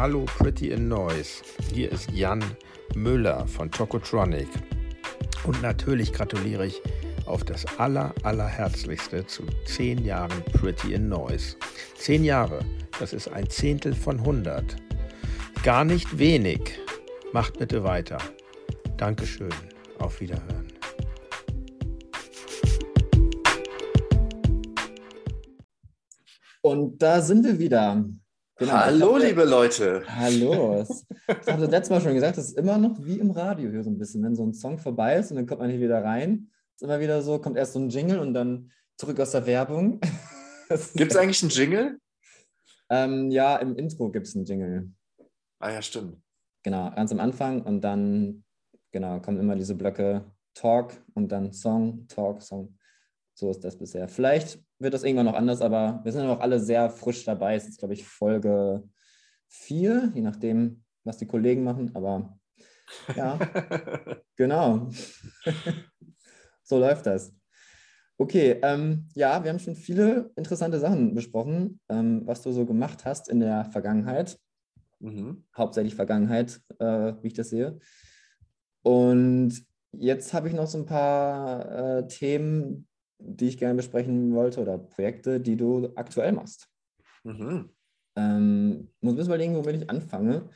Hallo Pretty in Noise. Hier ist Jan Müller von Chocotronic. Und natürlich gratuliere ich auf das aller, allerherzlichste zu 10 Jahren Pretty in Noise. 10 Jahre, das ist ein Zehntel von 100. Gar nicht wenig. Macht bitte weiter. Dankeschön. Auf Wiederhören. Und da sind wir wieder. Genau. Hallo, dachte, liebe Leute. Hallo. Ich habe das letzte Mal schon gesagt, das ist immer noch wie im Radio hier so ein bisschen. Wenn so ein Song vorbei ist und dann kommt man hier wieder rein, ist immer wieder so, kommt erst so ein Jingle und dann zurück aus der Werbung. Gibt es eigentlich einen Jingle? Ähm, ja, im Intro gibt es einen Jingle. Ah ja, stimmt. Genau, ganz am Anfang und dann genau kommen immer diese Blöcke Talk und dann Song, Talk, Song. So ist das bisher. Vielleicht wird das irgendwann noch anders, aber wir sind noch alle sehr frisch dabei. Es ist, glaube ich, Folge 4, je nachdem, was die Kollegen machen. Aber ja, genau. so läuft das. Okay, ähm, ja, wir haben schon viele interessante Sachen besprochen, ähm, was du so gemacht hast in der Vergangenheit. Mhm. Hauptsächlich Vergangenheit, äh, wie ich das sehe. Und jetzt habe ich noch so ein paar äh, Themen, die ich gerne besprechen wollte oder Projekte, die du aktuell machst. Mhm. Ähm, muss ein bisschen überlegen, womit ich anfange.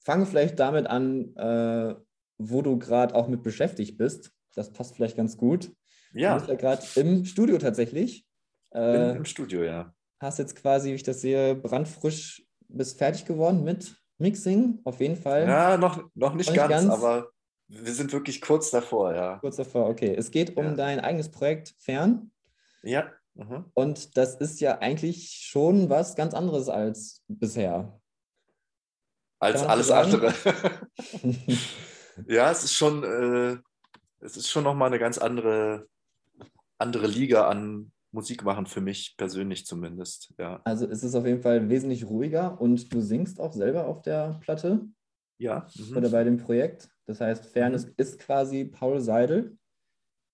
Fange vielleicht damit an, äh, wo du gerade auch mit beschäftigt bist. Das passt vielleicht ganz gut. Ja. Du bist ja gerade im Studio tatsächlich. Äh, Im Studio, ja. Hast jetzt quasi, wie ich das sehe, brandfrisch bist fertig geworden mit Mixing, auf jeden Fall. Ja, noch, noch nicht, noch ganz, ganz, aber wir sind wirklich kurz davor, ja. Kurz davor, okay. Es geht um ja. dein eigenes Projekt Fern. Ja. Mhm. Und das ist ja eigentlich schon was ganz anderes als bisher. Als alles andere. ja, es ist schon, äh, es ist schon nochmal eine ganz andere, andere Liga an Musik machen, für mich persönlich zumindest. Ja. Also es ist auf jeden Fall wesentlich ruhiger und du singst auch selber auf der Platte. Ja. Mhm. Oder bei dem Projekt. Das heißt, Fairness mhm. ist quasi Paul Seidel.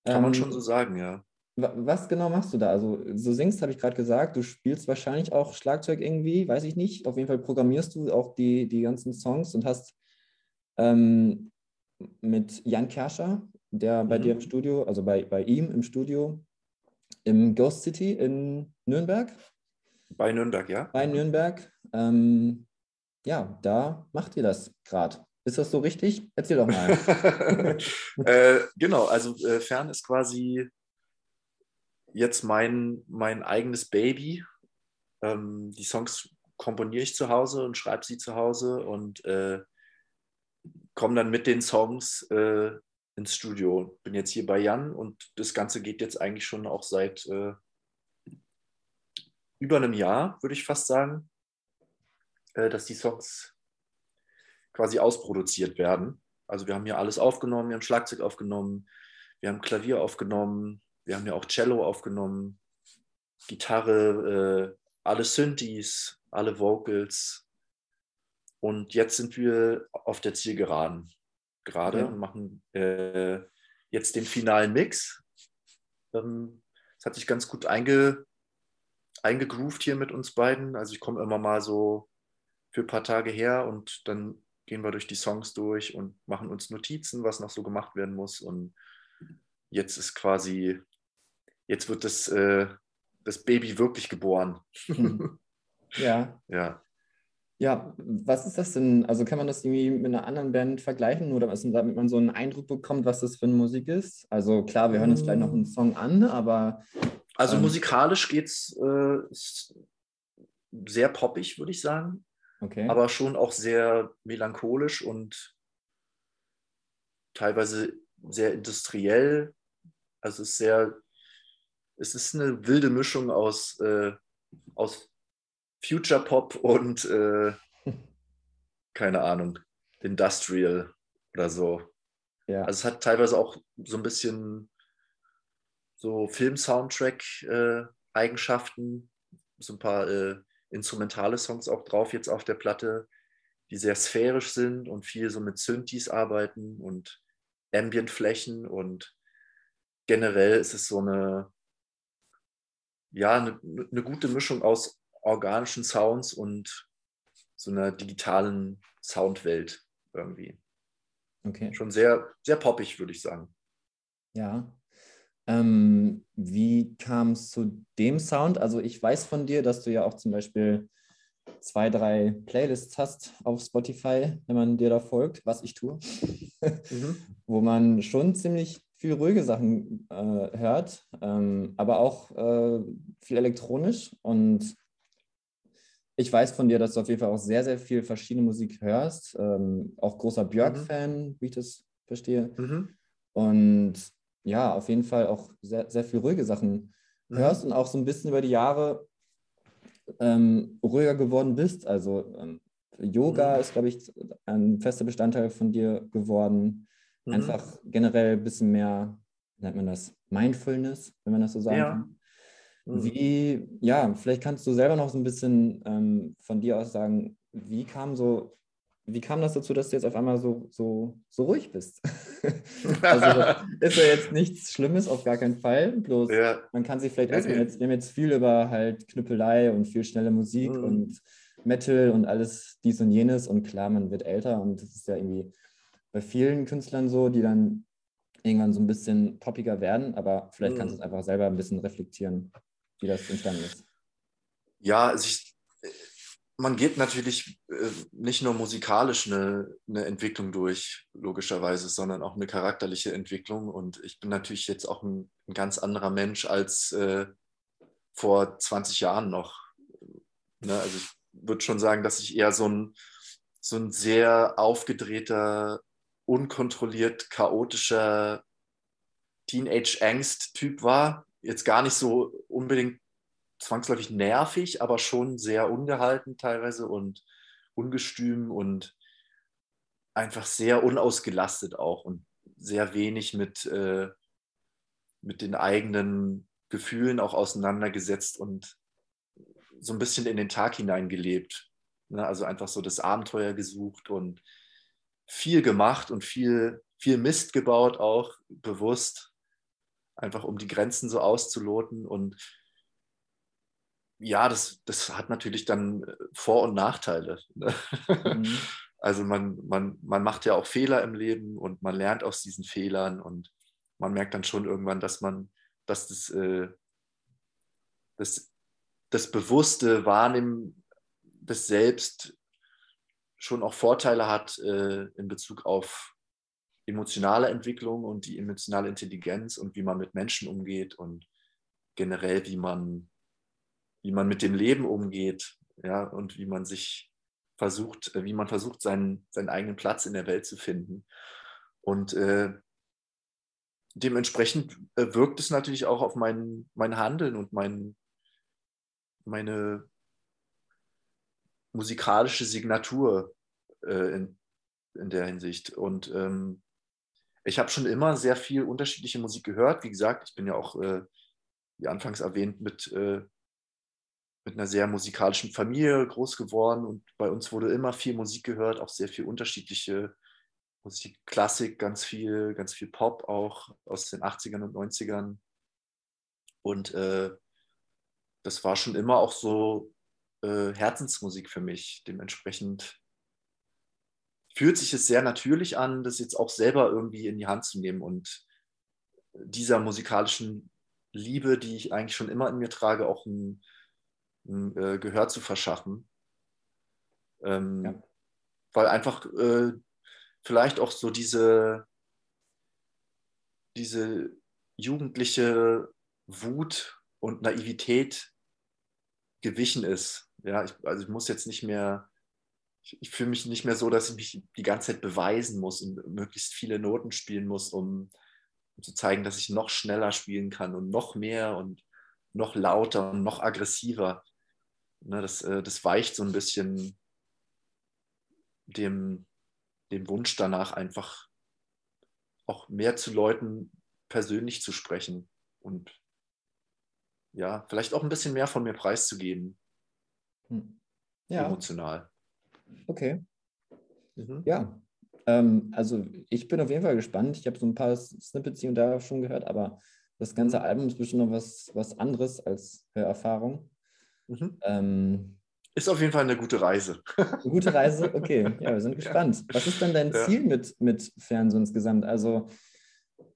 Kann ähm, man schon so sagen, ja. Was genau machst du da? Also, so singst, habe ich gerade gesagt. Du spielst wahrscheinlich auch Schlagzeug irgendwie, weiß ich nicht. Auf jeden Fall programmierst du auch die, die ganzen Songs und hast ähm, mit Jan Kerscher, der bei mhm. dir im Studio, also bei, bei ihm im Studio, im Ghost City in Nürnberg. Bei Nürnberg, ja. Bei Nürnberg. Ähm, ja, da macht ihr das gerade. Ist das so richtig? Erzähl doch mal. äh, genau, also äh, Fern ist quasi jetzt mein, mein eigenes Baby. Ähm, die Songs komponiere ich zu Hause und schreibe sie zu Hause und äh, komme dann mit den Songs äh, ins Studio. Bin jetzt hier bei Jan und das Ganze geht jetzt eigentlich schon auch seit äh, über einem Jahr, würde ich fast sagen äh, dass die Songs quasi ausproduziert werden. Also wir haben hier alles aufgenommen, wir haben Schlagzeug aufgenommen, wir haben Klavier aufgenommen, wir haben ja auch Cello aufgenommen, Gitarre, äh, alle Synthes, alle Vocals. Und jetzt sind wir auf der Zielgeraden gerade ja. und machen äh, jetzt den finalen Mix. Ähm, es hat sich ganz gut einge, eingegroovt hier mit uns beiden. Also ich komme immer mal so für ein paar Tage her und dann gehen wir durch die Songs durch und machen uns Notizen, was noch so gemacht werden muss. Und jetzt ist quasi, jetzt wird das, äh, das Baby wirklich geboren. ja. Ja. Ja, was ist das denn? Also kann man das irgendwie mit einer anderen Band vergleichen oder was, damit man so einen Eindruck bekommt, was das für eine Musik ist? Also klar, wir hören uns gleich noch einen Song an, aber. Also ähm, musikalisch geht es äh, sehr poppig, würde ich sagen. Okay. Aber schon auch sehr melancholisch und teilweise sehr industriell. Also es ist sehr, es ist eine wilde Mischung aus, äh, aus Future Pop und äh, keine Ahnung, Industrial oder so. Ja. Also es hat teilweise auch so ein bisschen so Film-Soundtrack-Eigenschaften, äh, so ein paar äh, instrumentale Songs auch drauf jetzt auf der Platte, die sehr sphärisch sind und viel so mit Synthes arbeiten und Ambient-Flächen und generell ist es so eine, ja, eine, eine gute Mischung aus organischen Sounds und so einer digitalen Soundwelt irgendwie. Okay. Schon sehr, sehr poppig, würde ich sagen. Ja. Ähm, wie kam es zu dem Sound? Also ich weiß von dir, dass du ja auch zum Beispiel zwei, drei Playlists hast auf Spotify, wenn man dir da folgt, was ich tue, mhm. wo man schon ziemlich viel ruhige Sachen äh, hört, ähm, aber auch äh, viel elektronisch. Und ich weiß von dir, dass du auf jeden Fall auch sehr, sehr viel verschiedene Musik hörst. Ähm, auch großer Björk-Fan, mhm. wie ich das verstehe. Mhm. Und ja, auf jeden Fall auch sehr, sehr viel ruhige Sachen mhm. hörst und auch so ein bisschen über die Jahre ähm, ruhiger geworden bist. Also ähm, Yoga mhm. ist, glaube ich, ein fester Bestandteil von dir geworden. Mhm. Einfach generell ein bisschen mehr, nennt man das, Mindfulness, wenn man das so sagen ja. kann. Mhm. Wie, ja, vielleicht kannst du selber noch so ein bisschen ähm, von dir aus sagen, wie kam so wie kam das dazu, dass du jetzt auf einmal so, so, so ruhig bist? also ist ja jetzt nichts Schlimmes, auf gar keinen Fall. Bloß ja. man kann sich vielleicht erstmal jetzt, wir haben jetzt viel über halt Knüppelei und viel schnelle Musik mhm. und Metal und alles dies und jenes. Und klar, man wird älter und das ist ja irgendwie bei vielen Künstlern so, die dann irgendwann so ein bisschen poppiger werden. Aber vielleicht mhm. kannst du es einfach selber ein bisschen reflektieren, wie das entstanden ist. Ja, also ich man geht natürlich äh, nicht nur musikalisch eine, eine, Entwicklung durch, logischerweise, sondern auch eine charakterliche Entwicklung. Und ich bin natürlich jetzt auch ein, ein ganz anderer Mensch als äh, vor 20 Jahren noch. Ne? Also ich würde schon sagen, dass ich eher so ein, so ein sehr aufgedrehter, unkontrolliert, chaotischer Teenage-Angst-Typ war. Jetzt gar nicht so unbedingt zwangsläufig nervig, aber schon sehr ungehalten teilweise und ungestüm und einfach sehr unausgelastet auch und sehr wenig mit, äh, mit den eigenen Gefühlen auch auseinandergesetzt und so ein bisschen in den Tag hineingelebt. Ne? Also einfach so das Abenteuer gesucht und viel gemacht und viel, viel Mist gebaut auch bewusst, einfach um die Grenzen so auszuloten und ja, das, das hat natürlich dann äh, Vor- und Nachteile. Ne? Mhm. Also man, man, man macht ja auch Fehler im Leben und man lernt aus diesen Fehlern und man merkt dann schon irgendwann, dass man, dass das, äh, das, das bewusste Wahrnehmen des Selbst schon auch Vorteile hat äh, in Bezug auf emotionale Entwicklung und die emotionale Intelligenz und wie man mit Menschen umgeht und generell, wie man wie man mit dem Leben umgeht, ja, und wie man sich versucht, äh, wie man versucht, seinen, seinen eigenen Platz in der Welt zu finden. Und äh, dementsprechend äh, wirkt es natürlich auch auf mein, mein Handeln und mein, meine musikalische Signatur äh, in, in der Hinsicht. Und ähm, ich habe schon immer sehr viel unterschiedliche Musik gehört. Wie gesagt, ich bin ja auch, äh, wie anfangs erwähnt, mit äh, mit einer sehr musikalischen Familie groß geworden und bei uns wurde immer viel Musik gehört, auch sehr viel unterschiedliche Musik, Klassik, ganz viel, ganz viel Pop auch aus den 80ern und 90ern. Und äh, das war schon immer auch so äh, Herzensmusik für mich. Dementsprechend fühlt sich es sehr natürlich an, das jetzt auch selber irgendwie in die Hand zu nehmen und dieser musikalischen Liebe, die ich eigentlich schon immer in mir trage, auch ein äh, Gehör zu verschaffen. Ähm, ja. Weil einfach äh, vielleicht auch so diese, diese jugendliche Wut und Naivität gewichen ist. Ja, ich, also ich muss jetzt nicht mehr, ich, ich fühle mich nicht mehr so, dass ich mich die ganze Zeit beweisen muss und möglichst viele Noten spielen muss, um, um zu zeigen, dass ich noch schneller spielen kann und noch mehr und noch lauter und noch aggressiver. Ne, das, äh, das weicht so ein bisschen dem, dem Wunsch danach, einfach auch mehr zu Leuten persönlich zu sprechen und ja, vielleicht auch ein bisschen mehr von mir preiszugeben. Hm. Ja. Emotional. Okay. Mhm. Ja. Ähm, also ich bin auf jeden Fall gespannt. Ich habe so ein paar Snippets hier und da schon gehört, aber das ganze mhm. Album ist bestimmt noch was, was anderes als Hörerfahrung. Mhm. Ähm, ist auf jeden Fall eine gute Reise. Eine gute Reise, okay. Ja, wir sind gespannt. Was ist denn dein ja. Ziel mit, mit Fern so insgesamt? Also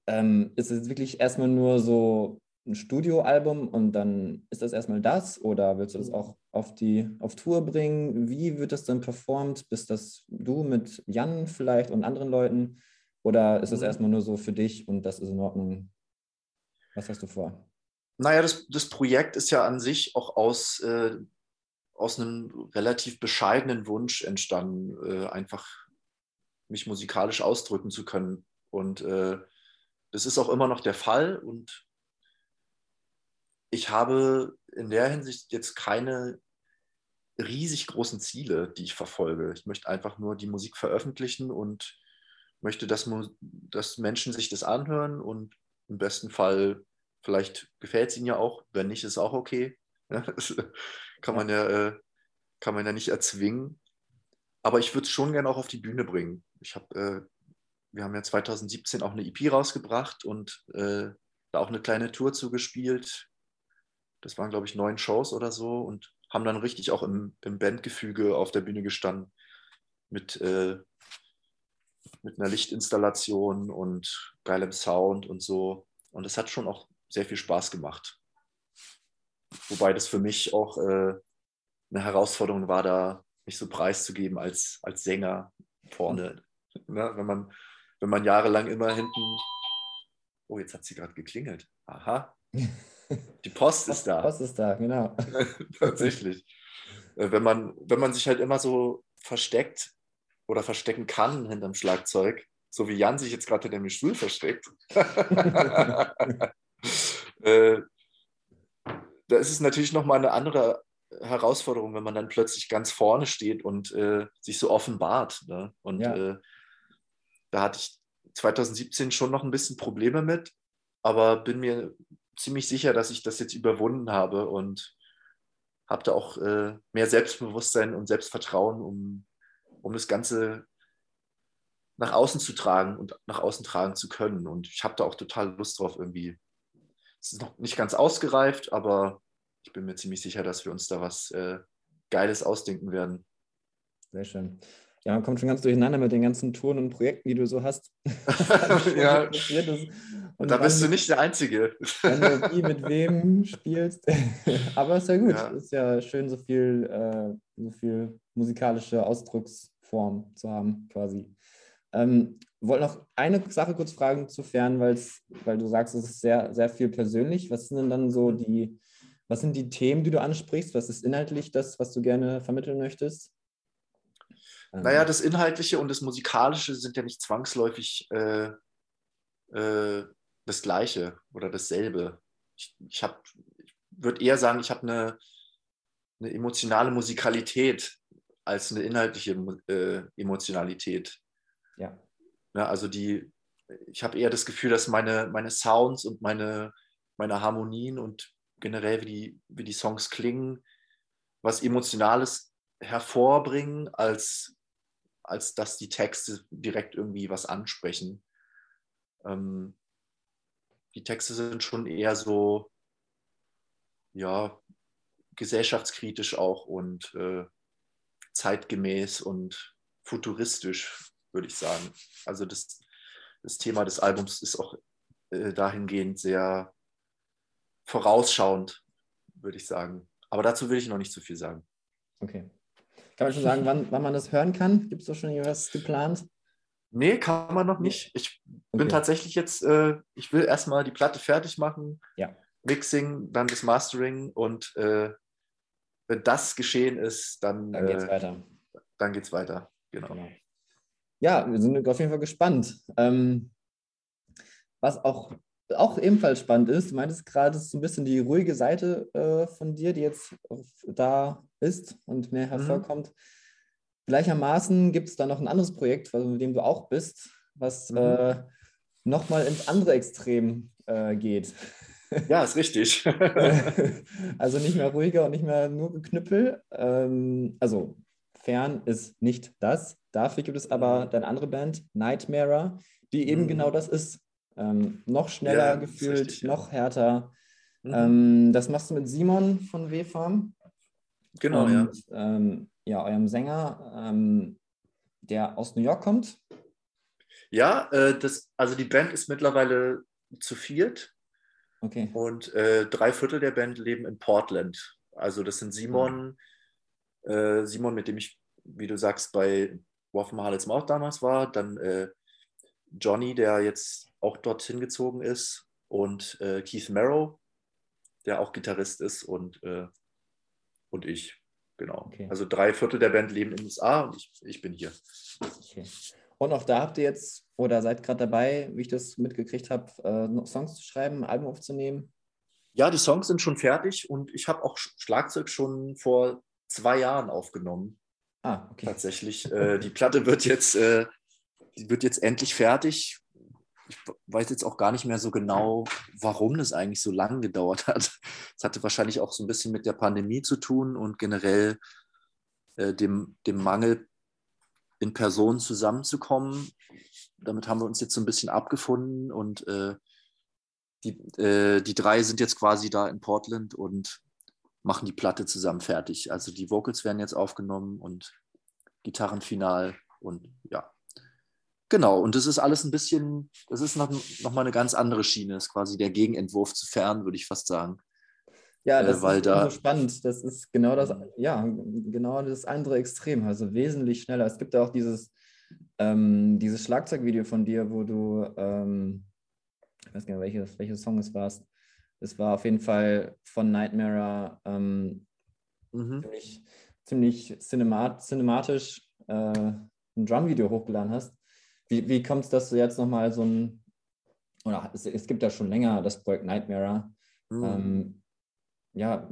ähm, ist es wirklich erstmal nur so ein Studioalbum und dann ist das erstmal das oder willst du das auch auf die auf Tour bringen? Wie wird das dann performt? Bist das du mit Jan vielleicht und anderen Leuten oder ist das mhm. erstmal nur so für dich und das ist in Ordnung? Was hast du vor? Naja, das, das Projekt ist ja an sich auch aus, äh, aus einem relativ bescheidenen Wunsch entstanden, äh, einfach mich musikalisch ausdrücken zu können. Und äh, das ist auch immer noch der Fall. Und ich habe in der Hinsicht jetzt keine riesig großen Ziele, die ich verfolge. Ich möchte einfach nur die Musik veröffentlichen und möchte, dass, dass Menschen sich das anhören und im besten Fall, vielleicht gefällt es ihnen ja auch, wenn nicht, ist auch okay. das kann man ja, äh, kann man ja nicht erzwingen. Aber ich würde es schon gerne auch auf die Bühne bringen. Ich habe, äh, wir haben ja 2017 auch eine EP rausgebracht und äh, da auch eine kleine Tour zugespielt das waren, glaube ich, neun Shows oder so und haben dann richtig auch im, im Bandgefüge auf der Bühne gestanden mit, äh, mit einer Lichtinstallation und geilem Sound und so. Und es hat schon auch sehr viel Spaß gemacht. Wobei das für mich auch äh, eine Herausforderung war, da mich so preiszugeben als, als Sänger vorne. Ne? Wenn, man, wenn man jahrelang immer hinten. Oh, jetzt hat sie gerade geklingelt. Aha. Die Post ist da. Die Post ist da, genau. Tatsächlich. Äh, wenn man, wenn man sich halt immer so versteckt oder verstecken kann hinterm Schlagzeug, so wie Jan sich jetzt gerade hinter dem Stuhl versteckt, äh, da ist es natürlich nochmal eine andere Herausforderung, wenn man dann plötzlich ganz vorne steht und äh, sich so offenbart. Ne? Und ja. äh, da hatte ich 2017 schon noch ein bisschen Probleme mit, aber bin mir ziemlich sicher, dass ich das jetzt überwunden habe und habe da auch äh, mehr Selbstbewusstsein und Selbstvertrauen, um, um das Ganze nach außen zu tragen und nach außen tragen zu können. Und ich habe da auch total Lust drauf irgendwie. Es ist noch nicht ganz ausgereift, aber ich bin mir ziemlich sicher, dass wir uns da was äh, Geiles ausdenken werden. Sehr schön. Ja, man kommt schon ganz durcheinander mit den ganzen Touren und Projekten, die du so hast. ja. Und da bist du nicht der Einzige. wenn du wie mit wem spielst. Aber ist ja gut. Ja. Ist ja schön, so viel, äh, so viel musikalische Ausdrucksform zu haben, quasi. Ähm, wollte noch eine Sache kurz fragen zu Fern, weil du sagst, es ist sehr, sehr viel persönlich. Was sind denn dann so die, was sind die Themen, die du ansprichst? Was ist inhaltlich das, was du gerne vermitteln möchtest? Naja, das Inhaltliche und das Musikalische sind ja nicht zwangsläufig äh, äh, das Gleiche oder dasselbe. Ich, ich, ich würde eher sagen, ich habe eine, eine emotionale Musikalität als eine inhaltliche äh, Emotionalität. Ja. Ja. Also die, ich habe eher das Gefühl, dass meine, meine Sounds und meine, meine Harmonien und generell, wie die, wie die Songs klingen, was Emotionales hervorbringen, als als dass die Texte direkt irgendwie was ansprechen. Ähm, die Texte sind schon eher so, ja, gesellschaftskritisch auch und äh, zeitgemäß und futuristisch, würde ich sagen. Also das, das Thema des Albums ist auch äh, dahingehend sehr vorausschauend, würde ich sagen. Aber dazu will ich noch nicht zu viel sagen. Okay. Kann man schon sagen, wann, wann man das hören kann? Gibt es da schon irgendwas geplant? Nee, kann man noch nicht. Ich bin tatsächlich jetzt, äh, ich will erstmal die Platte fertig machen, ja. Mixing, dann das Mastering und äh, wenn das geschehen ist, dann, dann geht's äh, weiter. Dann geht's weiter, genau. genau. Ja, wir sind auf jeden Fall gespannt. Ähm, was auch auch ebenfalls spannend ist, du meintest gerade, es ist so ein bisschen die ruhige Seite äh, von dir, die jetzt da ist und mehr mhm. hervorkommt. Mhm. Gleichermaßen gibt es da noch ein anderes Projekt, mit dem du auch bist, was mhm. äh, nochmal ins andere Extrem äh, geht. Ja, ist richtig. also nicht mehr ruhiger und nicht mehr nur geknüppel. Ähm, also fern ist nicht das. Dafür gibt es aber mhm. deine andere Band, Nightmare, die eben mhm. genau das ist. Ähm, noch schneller ja, gefühlt, richtig, noch härter. Mhm. Ähm, das machst du mit Simon von W-Farm. Genau, und, ja. Ähm, ja, eurem Sänger, ähm, der aus New York kommt. Ja, äh, das, also die Band ist mittlerweile zu viert Okay. und äh, drei Viertel der Band leben in Portland. Also das sind Simon, äh, Simon, mit dem ich, wie du sagst, bei Waffen Harlets Mouth damals war, dann äh, Johnny, der jetzt auch dorthin gezogen ist und äh, Keith Merrow, der auch Gitarrist ist und, äh, und ich. Genau. Okay. Also drei Viertel der Band leben in den USA und ich, ich bin hier. okay. Und auch da habt ihr jetzt oder seid gerade dabei, wie ich das mitgekriegt habe, äh, noch Songs zu schreiben, ein Album aufzunehmen. Ja, die Songs sind schon fertig und ich habe auch Sch- Schlagzeug schon vor zwei Jahren aufgenommen. Ah, okay. Tatsächlich. Äh, die Platte wird jetzt, äh, die wird jetzt endlich fertig. Ich weiß jetzt auch gar nicht mehr so genau, warum das eigentlich so lange gedauert hat. Es hatte wahrscheinlich auch so ein bisschen mit der Pandemie zu tun und generell äh, dem, dem Mangel in Person zusammenzukommen. Damit haben wir uns jetzt so ein bisschen abgefunden und äh, die, äh, die drei sind jetzt quasi da in Portland und machen die Platte zusammen fertig. Also die Vocals werden jetzt aufgenommen und Gitarrenfinal und ja. Genau, und das ist alles ein bisschen, das ist noch, noch mal eine ganz andere Schiene, das ist quasi der Gegenentwurf zu fern, würde ich fast sagen. Ja, Äh, das weil ist da- so spannend. Das ist genau das, ja, genau das andere Extrem, also wesentlich schneller. Es gibt ja auch dieses, ähm, dieses Schlagzeugvideo von dir, wo du, ähm, ich weiß gar nicht, welches, welches Song es war. Es war auf jeden Fall von Nightmare ähm, Mhm. ziemlich, ziemlich cinemat, cinematisch äh, ein Drumvideo hochgeladen hast. Wie, wie kommt es, dass du jetzt nochmal so ein, oder es, es gibt ja schon länger das Projekt Nightmare. Mhm. Ähm, ja,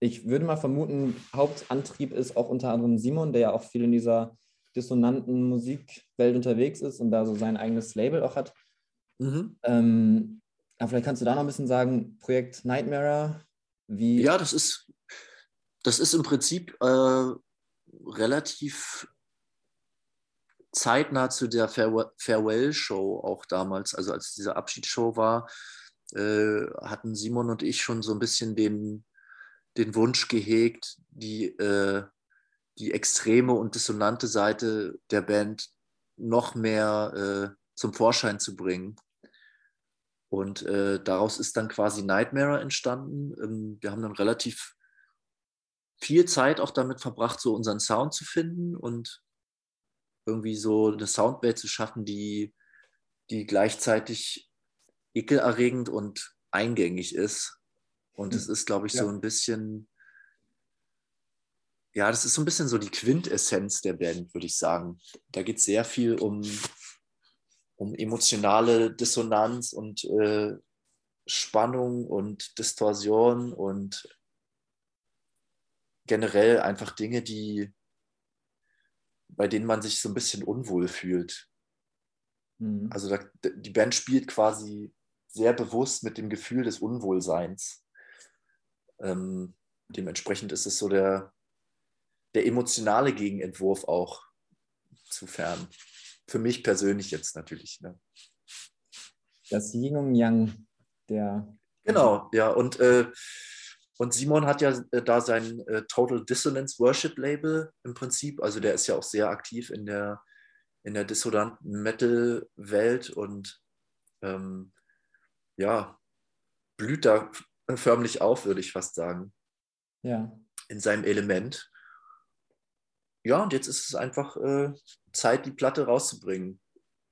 ich würde mal vermuten, Hauptantrieb ist auch unter anderem Simon, der ja auch viel in dieser dissonanten Musikwelt unterwegs ist und da so sein eigenes Label auch hat. Mhm. Ähm, aber vielleicht kannst du da noch ein bisschen sagen, Projekt Nightmare, wie. Ja, das ist, das ist im Prinzip äh, relativ zeitnah zu der Farewell- Farewell-Show auch damals, also als diese Abschiedsshow war, äh, hatten Simon und ich schon so ein bisschen den, den Wunsch gehegt, die, äh, die extreme und dissonante Seite der Band noch mehr äh, zum Vorschein zu bringen. Und äh, daraus ist dann quasi Nightmare entstanden. Ähm, wir haben dann relativ viel Zeit auch damit verbracht, so unseren Sound zu finden und irgendwie so eine Soundwelt zu schaffen, die, die gleichzeitig ekelerregend und eingängig ist. Und es ist, glaube ich, so Ja. ein bisschen, ja, das ist so ein bisschen so die Quintessenz der Band, würde ich sagen. Da geht es sehr viel um, um emotionale Dissonanz und äh, Spannung und Distorsion und generell einfach Dinge, die, bei denen man sich so ein bisschen unwohl fühlt. Mhm. Also da, die Band spielt quasi sehr bewusst mit dem Gefühl des Unwohlseins. Ähm, dementsprechend ist es so der, der emotionale Gegenentwurf auch zu fern. Für mich persönlich jetzt natürlich. Ne? Das Yin und Yang der. Genau, ja. Und, äh, und Simon hat ja äh, da sein äh, Total Dissonance Worship Label im Prinzip. Also der ist ja auch sehr aktiv in der, in der dissonanten Metal-Welt und ähm, ja, blüht da förmlich auf, würde ich fast sagen, Ja. in seinem Element. Ja, und jetzt ist es einfach äh, Zeit, die Platte rauszubringen,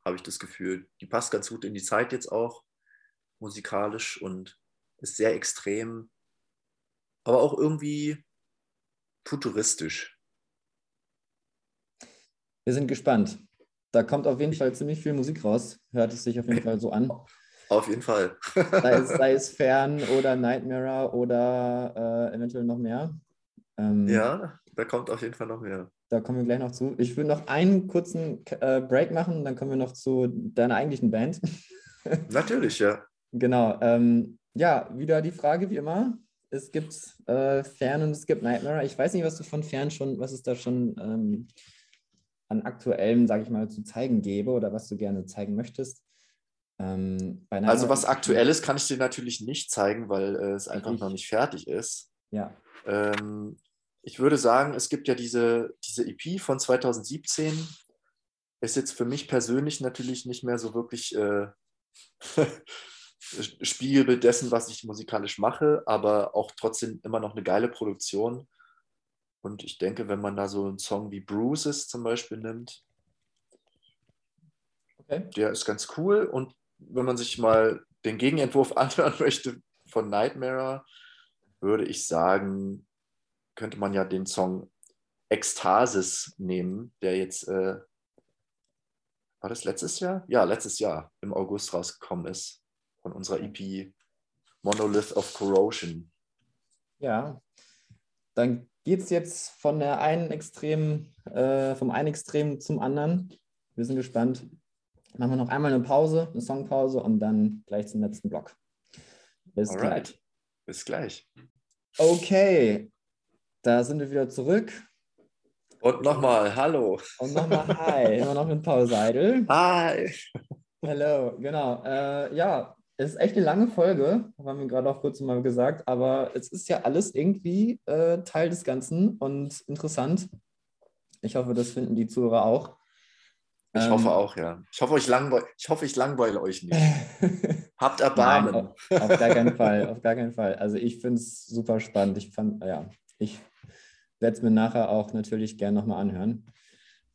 habe ich das Gefühl. Die passt ganz gut in die Zeit jetzt auch, musikalisch und ist sehr extrem, aber auch irgendwie futuristisch. Wir sind gespannt. Da kommt auf jeden Fall ziemlich viel Musik raus. Hört es sich auf jeden Fall so an. Auf jeden Fall. Sei es, sei es Fern oder Nightmare oder äh, eventuell noch mehr. Ähm, ja, da kommt auf jeden Fall noch mehr. Da kommen wir gleich noch zu. Ich würde noch einen kurzen äh, Break machen, dann kommen wir noch zu deiner eigentlichen Band. Natürlich, ja. genau. Ähm, ja, wieder die Frage wie immer. Es gibt äh, Fern und es gibt Nightmare. Ich weiß nicht, was du von Fern schon, was es da schon ähm, an aktuellem, sage ich mal, zu zeigen gäbe oder was du gerne zeigen möchtest. Ähm, Also was aktuelles kann ich dir natürlich nicht zeigen, weil äh, es einfach Richtig. noch nicht fertig ist. Ja, Ähm, ich würde sagen, es gibt ja diese, diese EP von 2017. Ist jetzt für mich persönlich natürlich nicht mehr so wirklich äh, Spiegelbild dessen, was ich musikalisch mache, aber auch trotzdem immer noch eine geile Produktion. Und ich denke, wenn man da so einen Song wie Bruises zum Beispiel nimmt, okay. der ist ganz cool. Und wenn man sich mal den Gegenentwurf anhören möchte von Nightmare, würde ich sagen, könnte man ja den Song Ekstasis nehmen, der jetzt, äh, war das letztes Jahr? Ja, letztes Jahr im August rausgekommen ist von unserer EP Monolith of Corrosion. Ja, dann geht es jetzt von der einen Extrem, äh, vom einen Extrem zum anderen. Wir sind gespannt. Machen wir noch einmal eine Pause, eine Songpause und dann gleich zum letzten Block. Bis Alright. gleich. Bis gleich. Okay, da sind wir wieder zurück. Und nochmal, hallo. Und nochmal, hi. Immer noch mit Paul Seidel. Hi. Hallo, genau. Äh, ja, es ist echt eine lange Folge, haben wir gerade auch kurz mal gesagt, aber es ist ja alles irgendwie äh, Teil des Ganzen und interessant. Ich hoffe, das finden die Zuhörer auch. Ich ähm, hoffe auch, ja. Ich hoffe, ich, langweil, ich, hoffe, ich langweile euch nicht. Habt Erbarmen. Nein, auf, auf, gar keinen Fall, auf gar keinen Fall. Also ich finde es super spannend. Ich fand, ja, ich werde es mir nachher auch natürlich gerne nochmal anhören.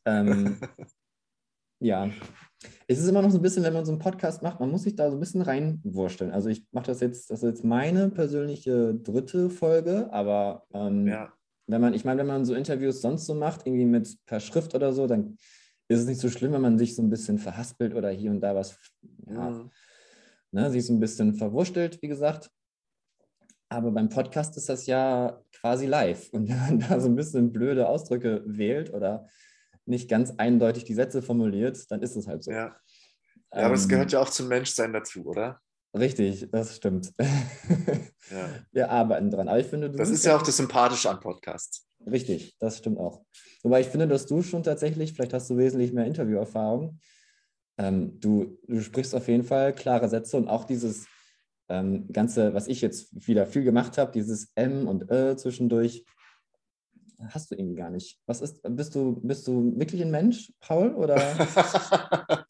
Ähm, ja, es ist immer noch so ein bisschen, wenn man so einen Podcast macht, man muss sich da so ein bisschen reinwursteln. Also ich mache das jetzt, das ist jetzt meine persönliche dritte Folge, aber ähm, ja. wenn man, ich meine, wenn man so Interviews sonst so macht, irgendwie mit per Schrift oder so, dann ist es nicht so schlimm, wenn man sich so ein bisschen verhaspelt oder hier und da was, ja, mhm. ne, sich so ein bisschen verwurstelt, wie gesagt. Aber beim Podcast ist das ja quasi live. Und wenn man da so ein bisschen blöde Ausdrücke wählt oder nicht ganz eindeutig die Sätze formuliert, dann ist es halt so. Ja, ja aber es gehört ähm, ja auch zum Menschsein dazu, oder? Richtig, das stimmt. Ja. Wir arbeiten dran. Aber ich finde, das ist ja auch das Sympathische an Podcasts. Richtig, das stimmt auch. Wobei ich finde, dass du schon tatsächlich, vielleicht hast du wesentlich mehr Interviewerfahrung. Ähm, du, du sprichst auf jeden Fall klare Sätze und auch dieses ähm, Ganze, was ich jetzt wieder viel gemacht habe, dieses M und Ö zwischendurch, hast du irgendwie gar nicht. Was ist, bist du, bist du wirklich ein Mensch, Paul? Oder?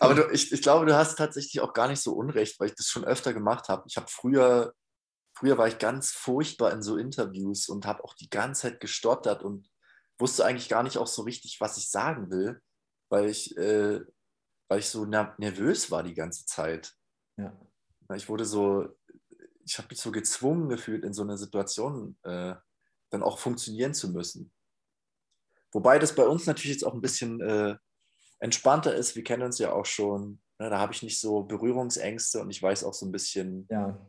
Aber du, ich, ich glaube, du hast tatsächlich auch gar nicht so Unrecht, weil ich das schon öfter gemacht habe. Ich habe früher früher war ich ganz furchtbar in so Interviews und habe auch die ganze Zeit gestottert und wusste eigentlich gar nicht auch so richtig, was ich sagen will, weil ich, äh, weil ich so nervös war die ganze Zeit. Ja. Ich wurde so, ich habe mich so gezwungen gefühlt, in so einer Situation äh, dann auch funktionieren zu müssen. Wobei das bei uns natürlich jetzt auch ein bisschen äh, entspannter ist. Wir kennen uns ja auch schon. Ne? Da habe ich nicht so Berührungsängste und ich weiß auch so ein bisschen, ja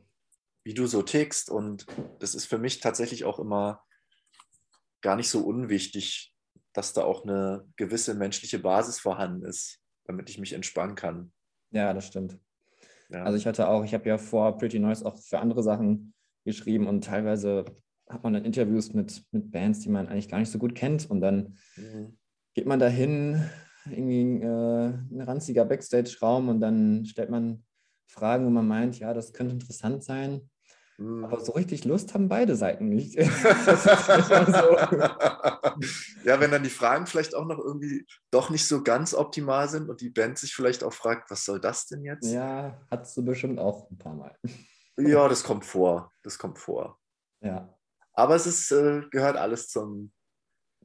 wie du so tickst. Und das ist für mich tatsächlich auch immer gar nicht so unwichtig, dass da auch eine gewisse menschliche Basis vorhanden ist, damit ich mich entspannen kann. Ja, das stimmt. Ja. Also ich hatte auch, ich habe ja vor Pretty Noise auch für andere Sachen geschrieben und teilweise hat man dann Interviews mit, mit Bands, die man eigentlich gar nicht so gut kennt und dann mhm. geht man dahin, irgendwie äh, ein ranziger Backstage-Raum und dann stellt man Fragen, wo man meint, ja, das könnte interessant sein. Mhm. Aber so richtig Lust haben beide Seiten nicht. so. Ja, wenn dann die Fragen vielleicht auch noch irgendwie doch nicht so ganz optimal sind und die Band sich vielleicht auch fragt, was soll das denn jetzt? Ja, hattest du bestimmt auch ein paar Mal. Ja, das kommt vor. Das kommt vor. Ja. Aber es ist, äh, gehört alles zum,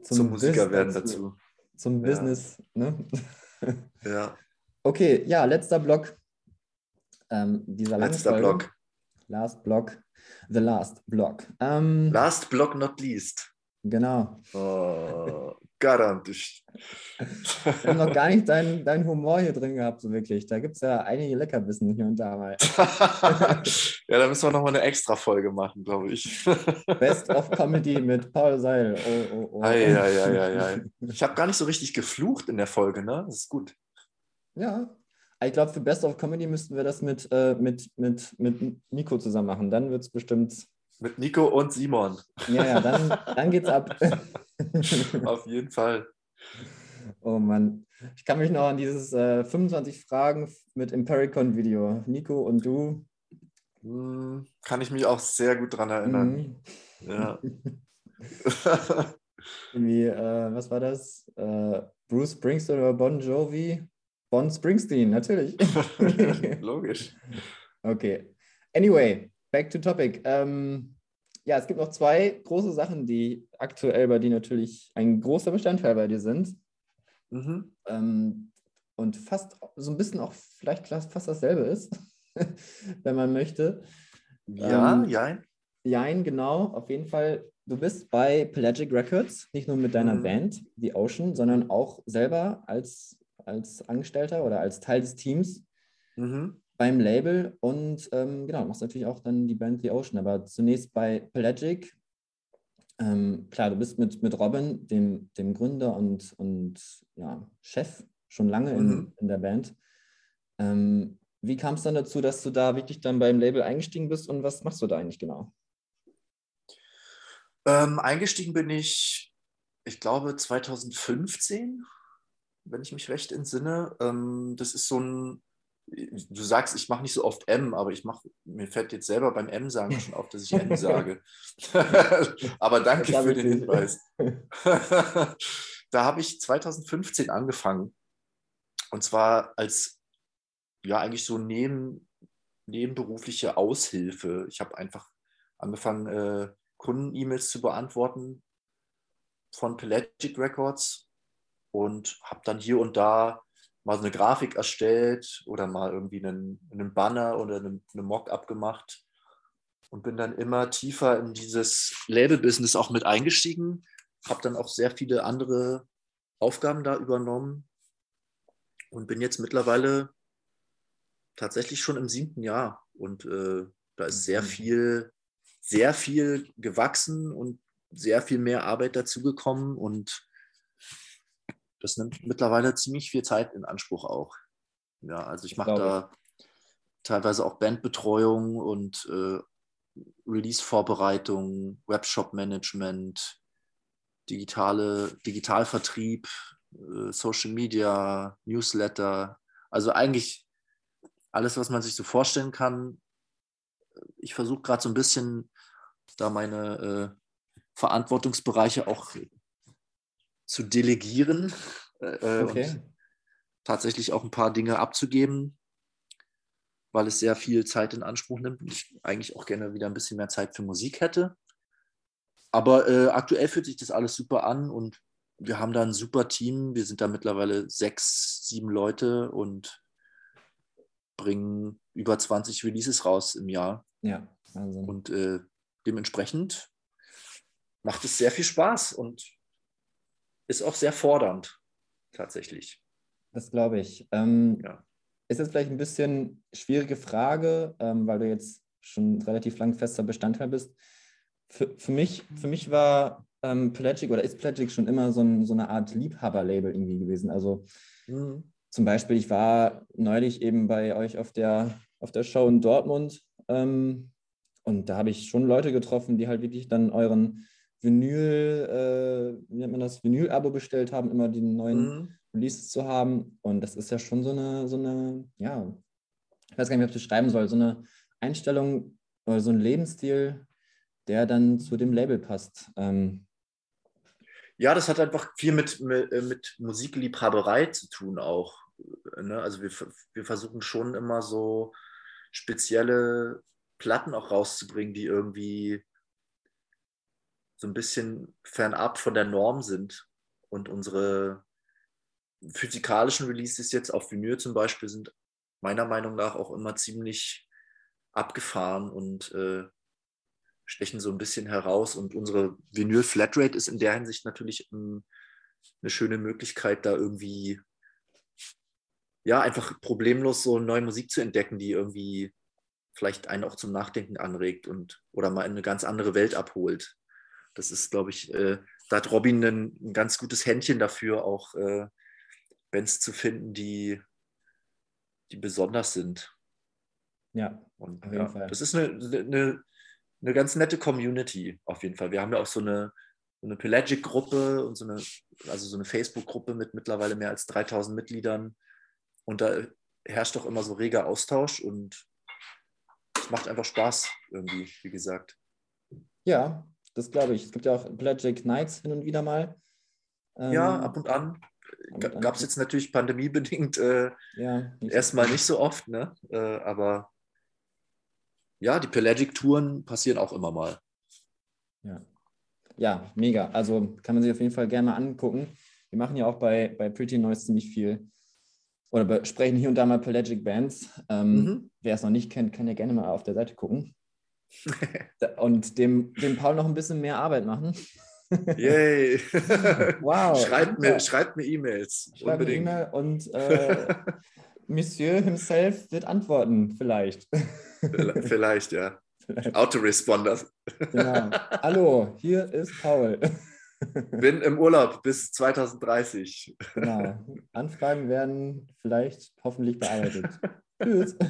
zum, zum Musikerwerden dazu. Zum ja. Business, ne? Ja. Okay, ja, letzter Block ähm, dieser Letzter. Block. Last Block. The Last Block. Ähm, last Block not least. Genau. Oh, garantisch. Wir haben noch gar nicht deinen dein Humor hier drin gehabt, so wirklich. Da gibt es ja einige Leckerbissen hier und da mal. ja, da müssen wir nochmal eine extra Folge machen, glaube ich. Best of Comedy mit Paul Seil. Oh, oh, oh. Ei, ei, ei, ei, Ich habe gar nicht so richtig geflucht in der Folge, ne? Das ist gut. Ja, ich glaube, für Best of Comedy müssten wir das mit, äh, mit, mit, mit Nico zusammen machen. Dann wird es bestimmt. Mit Nico und Simon. Ja, ja, dann, dann geht's ab. Auf jeden Fall. Oh Mann. Ich kann mich noch an dieses äh, 25 Fragen mit Impericon-Video. Nico und du. Hm, kann ich mich auch sehr gut daran erinnern. Mhm. Ja. Irgendwie, äh, was war das? Äh, Bruce Springsteen oder Bon Jovi? Bon Springsteen, natürlich. Logisch. Okay. Anyway, back to topic. Ähm, ja, es gibt noch zwei große Sachen, die aktuell bei dir natürlich ein großer Bestandteil bei dir sind. Mhm. Ähm, und fast so ein bisschen auch vielleicht fast dasselbe ist, wenn man möchte. Ja, ähm, Jein. Jein, genau. Auf jeden Fall, du bist bei Pelagic Records, nicht nur mit deiner mhm. Band, The Ocean, sondern auch selber als, als Angestellter oder als Teil des Teams mhm. beim Label. Und ähm, genau, machst natürlich auch dann die Band The Ocean. Aber zunächst bei Pelagic. Ähm, klar, du bist mit, mit Robin, dem, dem Gründer und, und ja, Chef, schon lange in, mhm. in der Band. Ähm, wie kam es dann dazu, dass du da wirklich dann beim Label eingestiegen bist und was machst du da eigentlich genau? Ähm, eingestiegen bin ich, ich glaube, 2015, wenn ich mich recht entsinne. Ähm, das ist so ein, du sagst, ich mache nicht so oft M, aber ich mache, mir fällt jetzt selber beim M sagen schon auf, dass ich M sage. aber danke für den Hinweis. da habe ich 2015 angefangen. Und zwar als ja eigentlich so neben, nebenberufliche Aushilfe. Ich habe einfach angefangen, äh, Kunden-E-Mails zu beantworten von Pelagic Records und habe dann hier und da mal so eine Grafik erstellt oder mal irgendwie einen, einen Banner oder eine, eine Mock-up gemacht und bin dann immer tiefer in dieses Label-Business auch mit eingestiegen, habe dann auch sehr viele andere Aufgaben da übernommen und bin jetzt mittlerweile tatsächlich schon im siebten Jahr und äh, da ist sehr mhm. viel, sehr viel gewachsen und sehr viel mehr Arbeit dazugekommen und das nimmt mittlerweile ziemlich viel Zeit in Anspruch auch. Ja, also ich mache da teilweise auch Bandbetreuung und äh, Release-Vorbereitung, Webshop-Management, digitale, Digitalvertrieb, äh, Social Media, Newsletter. Also eigentlich alles, was man sich so vorstellen kann. Ich versuche gerade so ein bisschen da meine äh, Verantwortungsbereiche auch zu delegieren äh, okay. und tatsächlich auch ein paar Dinge abzugeben, weil es sehr viel Zeit in Anspruch nimmt und ich eigentlich auch gerne wieder ein bisschen mehr Zeit für Musik hätte. Aber äh, aktuell fühlt sich das alles super an und wir haben da ein super Team. Wir sind da mittlerweile sechs, sieben Leute und bringen über 20 Releases raus im Jahr. Ja, Wahnsinn. Und äh, dementsprechend macht es sehr viel Spaß und ist auch sehr fordernd, tatsächlich. Das glaube ich. Ähm, ja. Ist jetzt vielleicht ein bisschen schwierige Frage, ähm, weil du jetzt schon relativ lang fester Bestandteil bist. Für, für, mich, für mich war ähm, Pelagic oder ist Pelagic schon immer so, ein, so eine Art Liebhaberlabel irgendwie gewesen. Also mhm. Zum Beispiel, ich war neulich eben bei euch auf der, auf der Show in Dortmund ähm, und da habe ich schon Leute getroffen, die halt wirklich dann euren Vinyl, äh, wie nennt man das, Vinyl-Abo bestellt haben, immer die neuen mhm. Releases zu haben. Und das ist ja schon so eine, so eine, ja, ich weiß gar nicht, wie ich das beschreiben soll, so eine Einstellung oder so ein Lebensstil, der dann zu dem Label passt. Ähm, ja, das hat einfach viel mit, mit, äh, mit Musikliebhaberei zu tun auch. Ne? Also wir, wir versuchen schon immer so spezielle Platten auch rauszubringen, die irgendwie so ein bisschen fernab von der Norm sind. Und unsere physikalischen Releases jetzt auf Vinyl zum Beispiel sind meiner Meinung nach auch immer ziemlich abgefahren und äh, stechen so ein bisschen heraus. Und unsere Vinyl Flatrate ist in der Hinsicht natürlich ein, eine schöne Möglichkeit, da irgendwie ja, einfach problemlos so neue Musik zu entdecken, die irgendwie vielleicht einen auch zum Nachdenken anregt und oder mal in eine ganz andere Welt abholt. Das ist, glaube ich, äh, da hat Robin ein, ein, ganz gutes Händchen dafür, auch äh, Bands zu finden, die, die besonders sind. Ja, und, auf jeden ja, Fall. Das ist eine, eine, eine ganz nette Community, auf jeden Fall. Wir haben ja auch so eine, so eine Pelagic-Gruppe und so eine, also so eine Facebook-Gruppe mit mittlerweile mehr als 3000 Mitgliedern und da herrscht doch immer so reger Austausch und es macht einfach Spaß irgendwie, wie gesagt. Ja, das glaube ich. Es gibt ja auch Pelagic Nights hin und wieder mal. Ähm, ja, ab und an. Gab es jetzt natürlich pandemiebedingt äh, ja, erstmal nicht so oft, ne? Äh, aber ja, die Pelagic-Touren passieren auch immer mal. Ja. ja, mega. Also kann man sich auf jeden Fall gerne mal angucken. Wir machen ja auch bei, bei Pretty Noise ziemlich viel oder sprechen hier und da mal Pelagic Bands. Ähm, mhm. Wer es noch nicht kennt, kann ja gerne mal auf der Seite gucken. Und dem, dem Paul noch ein bisschen mehr Arbeit machen. Yay! wow! Schreibt mir, schreibt mir E-Mails. Schreibt mir E-Mail und äh, Monsieur himself wird antworten, vielleicht. vielleicht, ja. Autoresponder. Genau. Hallo, hier ist Paul. Bin im Urlaub bis 2030. Genau. Anfragen werden vielleicht hoffentlich bearbeitet. Tschüss.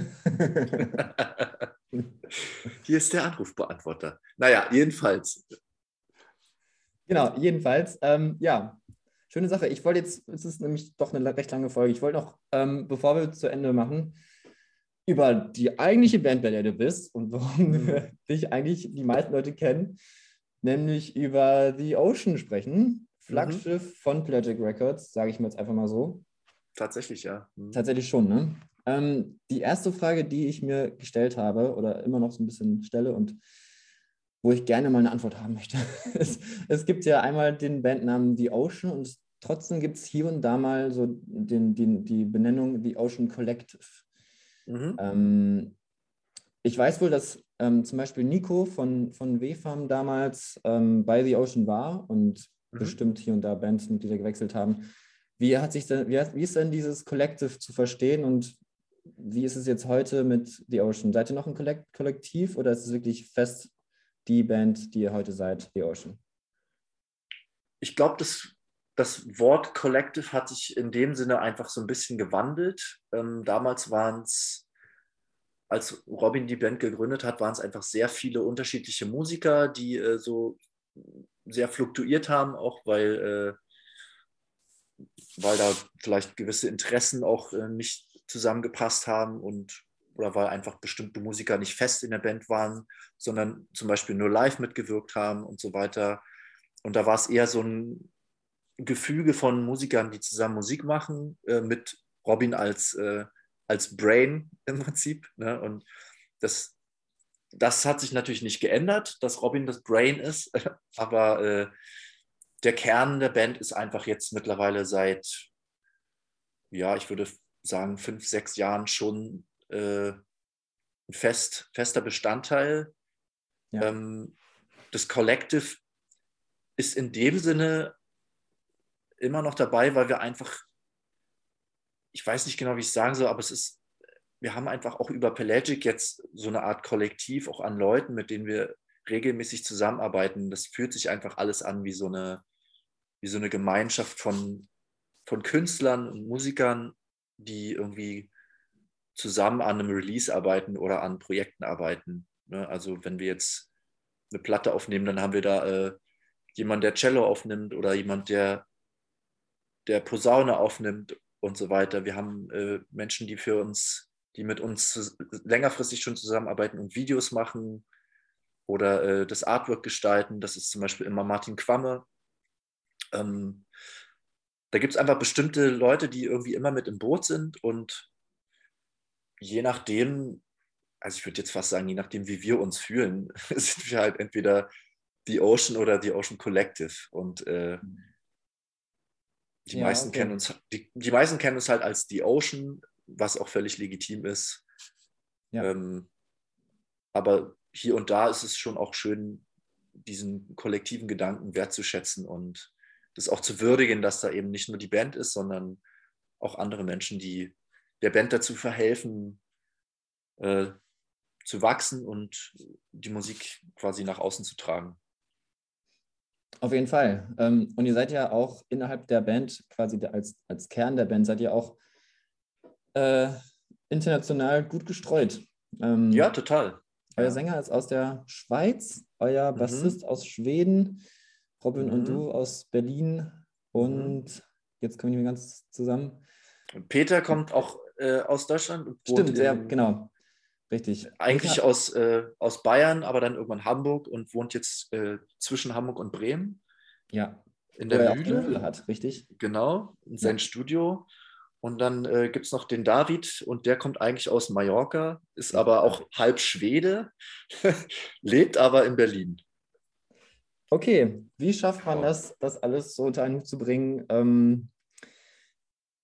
Hier ist der Anrufbeantworter. Naja, jedenfalls. Genau, jedenfalls. Ähm, ja, schöne Sache. Ich wollte jetzt, es ist nämlich doch eine recht lange Folge. Ich wollte noch, ähm, bevor wir zu Ende machen, über die eigentliche Band, bei der du bist und warum mhm. dich eigentlich die meisten Leute kennen, nämlich über The Ocean sprechen. Flaggschiff mhm. von Pelagic Records, sage ich mir jetzt einfach mal so. Tatsächlich, ja. Mhm. Tatsächlich schon, ne? Ähm, die erste Frage, die ich mir gestellt habe oder immer noch so ein bisschen stelle und wo ich gerne mal eine Antwort haben möchte. es, es gibt ja einmal den Bandnamen The Ocean und trotzdem gibt es hier und da mal so den, den, die Benennung The Ocean Collective. Mhm. Ähm, ich weiß wohl, dass ähm, zum Beispiel Nico von, von WFAM damals ähm, bei The Ocean war und mhm. bestimmt hier und da Bandmitglieder gewechselt haben. Wie, hat sich denn, wie, wie ist denn dieses Collective zu verstehen und wie ist es jetzt heute mit The Ocean? Seid ihr noch ein Kollektiv oder ist es wirklich fest die Band, die ihr heute seid, The Ocean? Ich glaube, das, das Wort Collective hat sich in dem Sinne einfach so ein bisschen gewandelt. Ähm, damals waren es als Robin die Band gegründet hat, waren es einfach sehr viele unterschiedliche Musiker, die äh, so sehr fluktuiert haben, auch weil, äh, weil da vielleicht gewisse Interessen auch äh, nicht zusammengepasst haben und oder weil einfach bestimmte Musiker nicht fest in der Band waren, sondern zum Beispiel nur live mitgewirkt haben und so weiter. Und da war es eher so ein Gefüge von Musikern, die zusammen Musik machen, äh, mit Robin als äh, als Brain im Prinzip. Ne? Und das, das hat sich natürlich nicht geändert, dass Robin das Brain ist, aber äh, der Kern der Band ist einfach jetzt mittlerweile seit, ja, ich würde sagen, fünf, sechs Jahren schon äh, ein fest, fester Bestandteil. Ja. Ähm, das Collective ist in dem Sinne immer noch dabei, weil wir einfach ich weiß nicht genau, wie ich es sagen soll, aber es ist, wir haben einfach auch über Pelagic jetzt so eine Art Kollektiv auch an Leuten, mit denen wir regelmäßig zusammenarbeiten. Das fühlt sich einfach alles an wie so eine, wie so eine Gemeinschaft von, von Künstlern und Musikern, die irgendwie zusammen an einem Release arbeiten oder an Projekten arbeiten. Ne? Also wenn wir jetzt eine Platte aufnehmen, dann haben wir da äh, jemand, der Cello aufnimmt oder jemand, der, der Posaune aufnimmt und so weiter. Wir haben äh, Menschen, die für uns, die mit uns längerfristig schon zusammenarbeiten und Videos machen oder äh, das Artwork gestalten. Das ist zum Beispiel immer Martin Quamme. Ähm, da gibt es einfach bestimmte Leute, die irgendwie immer mit im Boot sind und je nachdem, also ich würde jetzt fast sagen, je nachdem, wie wir uns fühlen, sind wir halt entweder The Ocean oder The Ocean Collective. Und äh. Die, ja, meisten okay. kennen uns, die, die meisten kennen uns halt als The Ocean, was auch völlig legitim ist. Ja. Ähm, aber hier und da ist es schon auch schön, diesen kollektiven Gedanken wertzuschätzen und das auch zu würdigen, dass da eben nicht nur die Band ist, sondern auch andere Menschen, die der Band dazu verhelfen, äh, zu wachsen und die Musik quasi nach außen zu tragen. Auf jeden Fall. Ähm, und ihr seid ja auch innerhalb der Band, quasi als, als Kern der Band, seid ihr auch äh, international gut gestreut. Ähm, ja, total. Euer Sänger ist aus der Schweiz, euer mhm. Bassist aus Schweden, Robin mhm. und du aus Berlin und mhm. jetzt kommen wir ganz zusammen. Peter kommt auch äh, aus Deutschland. Stimmt, ja, genau. Richtig. Eigentlich aus, äh, aus Bayern, aber dann irgendwann Hamburg und wohnt jetzt äh, zwischen Hamburg und Bremen. Ja. In der. Mühle hat, richtig? Genau, in sein ja. Studio. Und dann äh, gibt es noch den David und der kommt eigentlich aus Mallorca, ist aber auch halb Schwede, lebt aber in Berlin. Okay, wie schafft man das, das alles so unter einen Hut zu bringen? Ähm,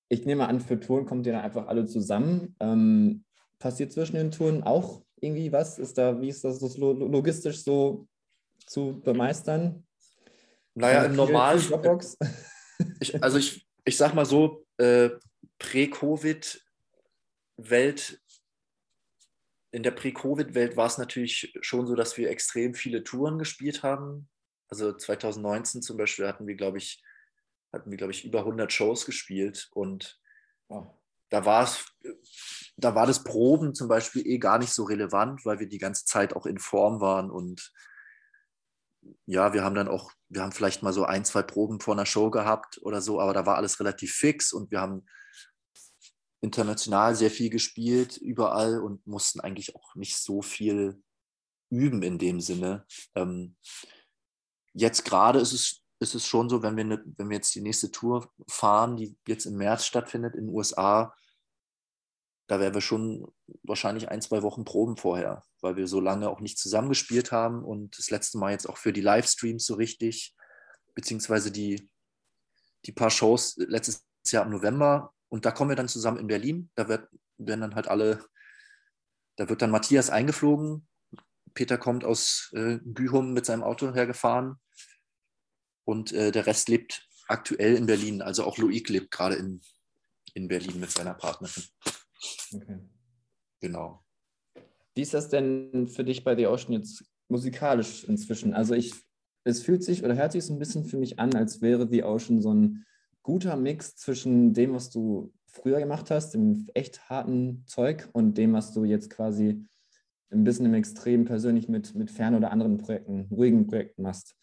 ich nehme an, für Touren kommt ihr dann einfach alle zusammen. Ähm, passiert zwischen den Touren auch irgendwie was? Ist da, wie ist das logistisch so zu bemeistern? Naja, im Normal. Ich, also ich, ich sag mal so, äh, Prä-Covid-Welt, in der Prä-Covid-Welt war es natürlich schon so, dass wir extrem viele Touren gespielt haben. Also 2019 zum Beispiel hatten wir, glaube ich, hatten wir, glaube ich, über 100 Shows gespielt und da war es, da war das Proben zum Beispiel eh gar nicht so relevant, weil wir die ganze Zeit auch in Form waren und ja, wir haben dann auch, wir haben vielleicht mal so ein, zwei Proben vor einer Show gehabt oder so, aber da war alles relativ fix und wir haben international sehr viel gespielt, überall und mussten eigentlich auch nicht so viel üben in dem Sinne. Ähm, jetzt gerade ist es, ist es schon so, wenn wir, ne, wenn wir jetzt die nächste Tour fahren, die jetzt im März stattfindet in den USA, da werden wir schon wahrscheinlich ein, zwei Wochen proben vorher, weil wir so lange auch nicht zusammengespielt haben und das letzte Mal jetzt auch für die Livestreams so richtig, beziehungsweise die, die paar Shows letztes Jahr im November und da kommen wir dann zusammen in Berlin. Da wird, werden dann halt alle, da wird dann Matthias eingeflogen. Peter kommt aus äh, Bühum mit seinem Auto hergefahren. Und äh, der Rest lebt aktuell in Berlin. Also auch Loic lebt gerade in, in Berlin mit seiner Partnerin. Okay. Genau. Wie ist das denn für dich bei The Ocean jetzt musikalisch inzwischen? Also ich, es fühlt sich oder hört sich so ein bisschen für mich an, als wäre The Ocean so ein guter Mix zwischen dem, was du früher gemacht hast, dem echt harten Zeug und dem, was du jetzt quasi ein bisschen im Extrem persönlich mit, mit Fern- oder anderen Projekten, ruhigen Projekten machst.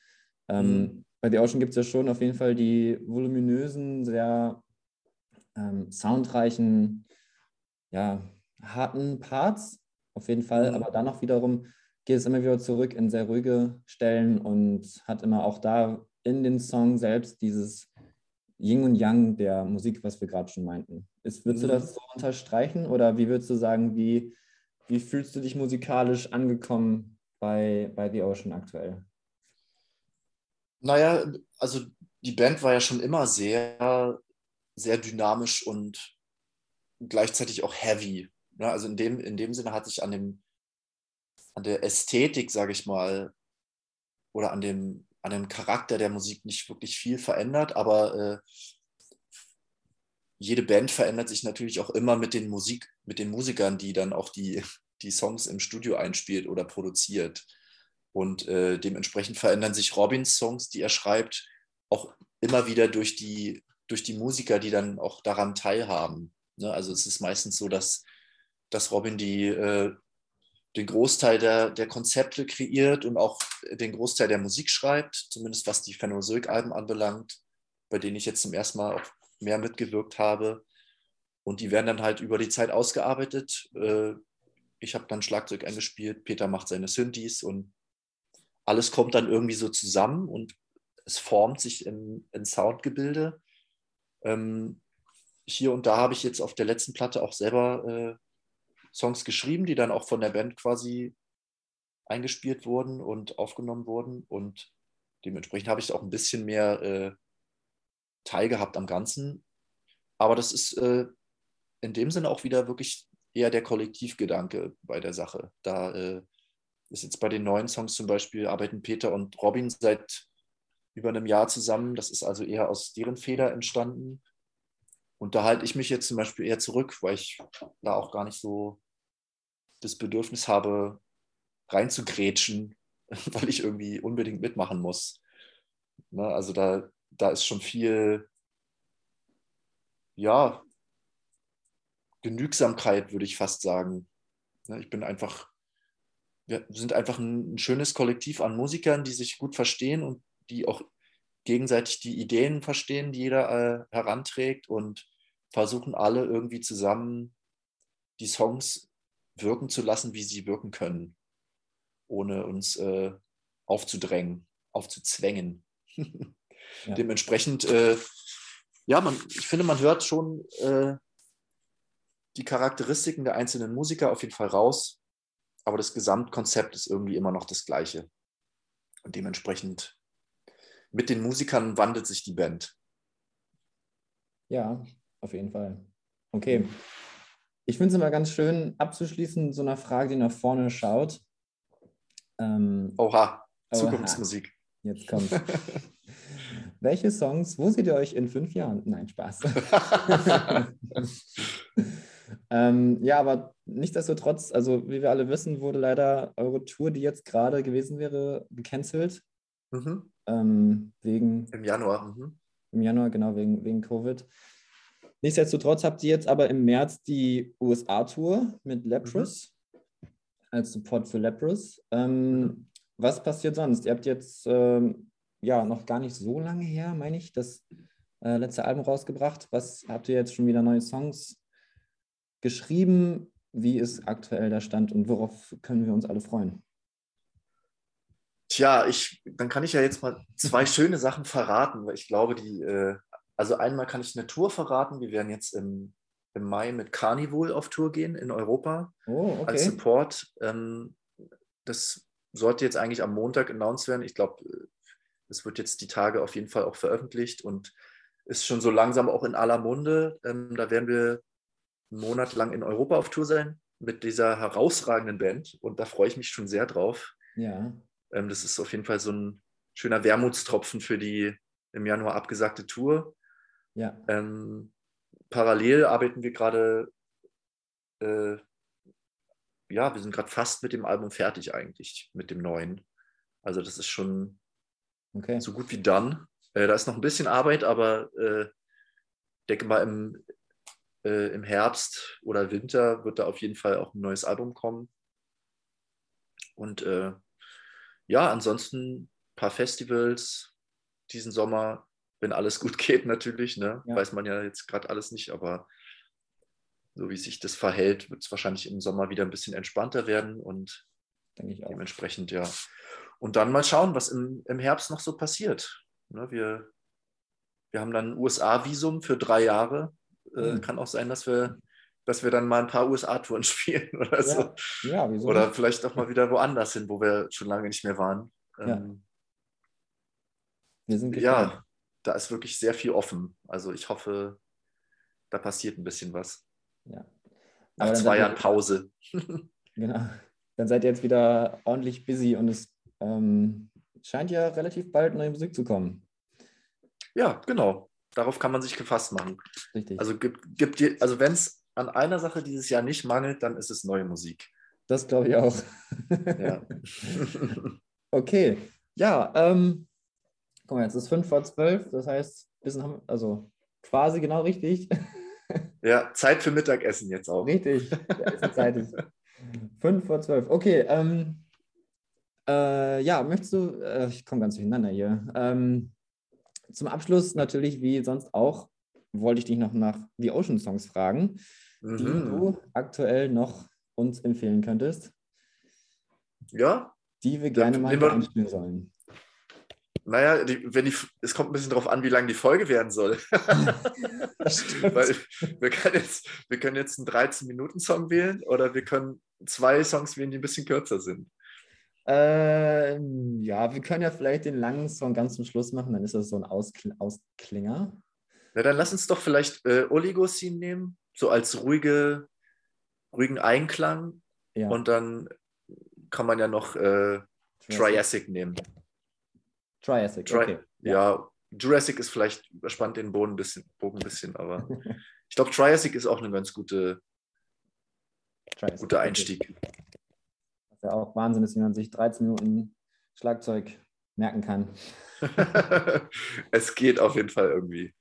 Ähm, mhm. Bei The Ocean gibt es ja schon auf jeden Fall die voluminösen, sehr ähm, soundreichen, ja, harten Parts, auf jeden Fall, mhm. aber dann auch wiederum geht es immer wieder zurück in sehr ruhige Stellen und hat immer auch da in den Song selbst dieses Yin und Yang der Musik, was wir gerade schon meinten. Ist, würdest mhm. du das so unterstreichen oder wie würdest du sagen, wie, wie fühlst du dich musikalisch angekommen bei, bei The Ocean aktuell? Naja, also die Band war ja schon immer sehr, sehr dynamisch und gleichzeitig auch heavy. Ne? also in dem, in dem Sinne hat sich an, dem, an der Ästhetik, sage ich mal, oder an dem, an dem Charakter der Musik nicht wirklich viel verändert, aber äh, jede Band verändert sich natürlich auch immer mit den Musik, mit den Musikern, die dann auch die, die Songs im Studio einspielt oder produziert. Und äh, dementsprechend verändern sich Robins Songs, die er schreibt, auch immer wieder durch die, durch die Musiker, die dann auch daran teilhaben. Ne? Also es ist meistens so, dass, dass Robin die äh, den Großteil der, der Konzepte kreiert und auch den Großteil der Musik schreibt, zumindest was die Phenosilk-Alben anbelangt, bei denen ich jetzt zum ersten Mal auch mehr mitgewirkt habe. Und die werden dann halt über die Zeit ausgearbeitet. Äh, ich habe dann Schlagzeug eingespielt, Peter macht seine Synthes und alles kommt dann irgendwie so zusammen und es formt sich in, in Soundgebilde. Ähm, hier und da habe ich jetzt auf der letzten Platte auch selber äh, Songs geschrieben, die dann auch von der Band quasi eingespielt wurden und aufgenommen wurden. Und dementsprechend habe ich auch ein bisschen mehr äh, teilgehabt am Ganzen. Aber das ist äh, in dem Sinne auch wieder wirklich eher der Kollektivgedanke bei der Sache. Da äh, ist jetzt bei den neuen Songs zum Beispiel, arbeiten Peter und Robin seit über einem Jahr zusammen. Das ist also eher aus deren Feder entstanden. Und da halte ich mich jetzt zum Beispiel eher zurück, weil ich da auch gar nicht so das Bedürfnis habe, reinzugrätschen, weil ich irgendwie unbedingt mitmachen muss. Ne? Also da, da ist schon viel, ja, Genügsamkeit, würde ich fast sagen. Ne? Ich bin einfach, wir sind einfach ein, schönes Kollektiv an Musikern, die sich gut verstehen und die auch gegenseitig die Ideen verstehen, die jeder äh, heranträgt und versuchen alle irgendwie zusammen die Songs wirken zu lassen, wie sie wirken können, ohne uns äh, aufzudrängen, aufzuzwängen. ja. Dementsprechend, äh, ja, man, ich finde, man hört schon äh, die Charakteristiken der einzelnen Musiker auf jeden Fall raus, aber das Gesamtkonzept ist irgendwie immer noch das gleiche. Und dementsprechend mit den Musikern wandelt sich die Band. Ja, auf jeden Fall. Okay. Ich finde es immer ganz schön, abzuschließen so einer Frage, die nach vorne schaut. Ähm, Oha, Zukunftsmusik. Jetzt kommt. Welche Songs, wo seht ihr euch in fünf Jahren? Nein, Spaß. ähm, ja, aber nichtsdestotrotz, also wie wir alle wissen, wurde leider eure Tour, die jetzt gerade gewesen wäre, gecancelt. Mhm. Ähm, wegen. Im Januar. Mhm. Im Januar, genau, wegen, wegen Covid. Nichtsdestotrotz habt ihr jetzt aber im März die USA-Tour mit Leprous mhm. als Support für Leprous. Ähm, mhm. Was passiert sonst? Ihr habt jetzt ähm, ja noch gar nicht so lange her, meine ich, das äh, letzte Album rausgebracht. Was habt ihr jetzt schon wieder neue Songs geschrieben? Wie ist aktuell der Stand und worauf können wir uns alle freuen? Tja, ich, dann kann ich ja jetzt mal zwei schöne Sachen verraten, weil ich glaube, die, äh, also einmal kann ich eine Tour verraten. Wir werden jetzt im, im Mai mit Carnival auf Tour gehen in Europa oh, okay. als Support. Ähm, das sollte jetzt eigentlich am Montag announced werden. Ich glaube, es wird jetzt die Tage auf jeden Fall auch veröffentlicht und ist schon so langsam auch in aller Munde. Ähm, da werden wir einen Monat lang in Europa auf Tour sein mit dieser herausragenden Band und da freue ich mich schon sehr drauf. Ja. Ähm, das ist auf jeden Fall so ein schöner Wermutstropfen für die im Januar abgesagte Tour. Ja. Ähm, parallel arbeiten wir gerade äh, ja, wir sind gerade fast mit dem Album fertig eigentlich, mit dem neuen. Also das ist schon okay. so gut wie done. Äh, da ist noch ein bisschen Arbeit, aber äh, denke mal im, äh, im Herbst oder Winter wird da auf jeden Fall auch ein neues Album kommen. Und äh, ja, ansonsten ein paar Festivals diesen Sommer, wenn alles gut geht natürlich. Ne? Ja. Weiß man ja jetzt gerade alles nicht, aber so wie sich das verhält, wird es wahrscheinlich im Sommer wieder ein bisschen entspannter werden und dementsprechend, ja. Und dann mal schauen, was im, im Herbst noch so passiert. Ne, wir, wir haben dann ein USA-Visum für drei Jahre. Äh, mhm. Kann auch sein, dass wir, dass wir dann mal ein paar USA-Touren spielen oder ja. so. Ja, oder vielleicht auch mal wieder woanders hin, wo wir schon lange nicht mehr waren. Ähm, wir sind ja, da ist wirklich sehr viel offen. Also ich hoffe, da passiert ein bisschen was. Ja. Nach zwei Jahren Pause. genau. Dann seid ihr jetzt wieder ordentlich busy und es ähm, scheint ja relativ bald neue Musik zu kommen. Ja, genau. Darauf kann man sich gefasst machen. Richtig. Also gibt, gibt also wenn es an einer Sache dieses Jahr nicht mangelt, dann ist es neue Musik. Das glaube ich auch. Ja. okay. Ja, ähm, guck mal, jetzt ist 5 vor 12, das heißt, bisschen haben, also quasi genau richtig. Ja, Zeit für Mittagessen jetzt auch. Richtig, ja, Zeit ist fünf vor zwölf. Okay, ähm, äh, ja, möchtest du, äh, ich komme ganz durcheinander hier. Ähm, zum Abschluss natürlich, wie sonst auch, wollte ich dich noch nach The Ocean Songs fragen, mhm. die du aktuell noch uns empfehlen könntest. Ja. Die wir gerne mal einspielen sollen. Naja, die, wenn die, es kommt ein bisschen darauf an, wie lang die Folge werden soll. Weil wir können, jetzt, wir können jetzt einen 13-Minuten-Song wählen oder wir können zwei Songs wählen, die ein bisschen kürzer sind. Ähm, ja, wir können ja vielleicht den langen Song ganz zum Schluss machen, dann ist das so ein Auskl Ausklinger. Na, dann lass uns doch vielleicht äh, Oligocene nehmen, so als ruhige, ruhigen Einklang. Ja. Und dann kann man ja noch äh, Triassic nehmen. Triassic, Tri okay. Ja. ja. Jurassic ist vielleicht, überspannt den Boden ein bisschen, Bogen ein bisschen, aber ich glaube, Triassic ist auch ein ganz gute, Triassic, guter Einstieg. Was ja auch Wahnsinn ist, wie man sich 13 Minuten Schlagzeug merken kann. es geht auf jeden Fall irgendwie.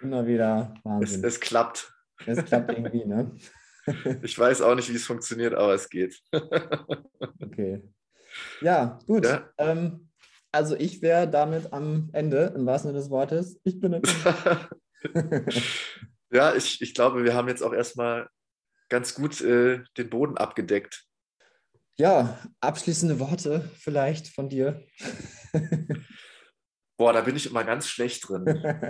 Immer wieder Wahnsinn. Es, es klappt. Es klappt irgendwie, ne? ich weiß auch nicht, wie es funktioniert, aber es geht. okay. Ja, gut. Ja. Ähm, also ich wäre damit am Ende, im wahrsten Sinne des Wortes. Ich bin Ja, ich, ich glaube, wir haben jetzt auch erstmal ganz gut äh, den Boden abgedeckt. Ja, abschließende Worte vielleicht von dir. Boah, da bin ich immer ganz schlecht drin.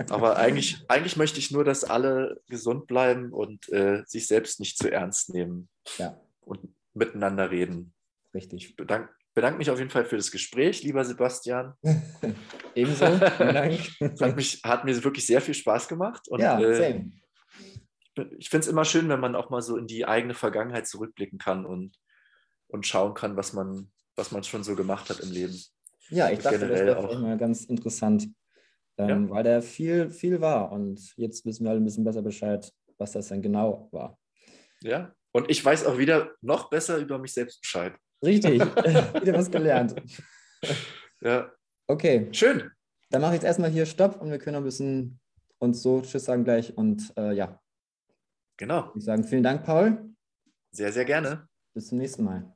Aber eigentlich, eigentlich möchte ich nur, dass alle gesund bleiben und äh, sich selbst nicht zu ernst nehmen. Ja. Und miteinander reden. Richtig. Ich bedanke, bedanke mich auf jeden Fall für das Gespräch, lieber Sebastian. Ebenso, vielen Dank. Hat, mich, hat mir wirklich sehr viel Spaß gemacht. Und, ja, äh, same. ich finde es immer schön, wenn man auch mal so in die eigene Vergangenheit zurückblicken kann und, und schauen kann, was man, was man schon so gemacht hat im Leben. Ja, ich dachte, das wäre auch. mal ganz interessant, ähm, weil da viel, viel war. Und jetzt wissen wir alle ein bisschen besser Bescheid, was das denn genau war. Ja. Und ich weiß auch wieder noch besser über mich selbst Bescheid. Richtig, wieder was gelernt. Ja. Okay, Schön. dann mache ich jetzt erstmal hier Stopp und wir können ein bisschen uns so Tschüss sagen gleich. Und äh, ja, Genau. ich sage vielen Dank, Paul. Sehr, sehr gerne. Bis zum nächsten Mal.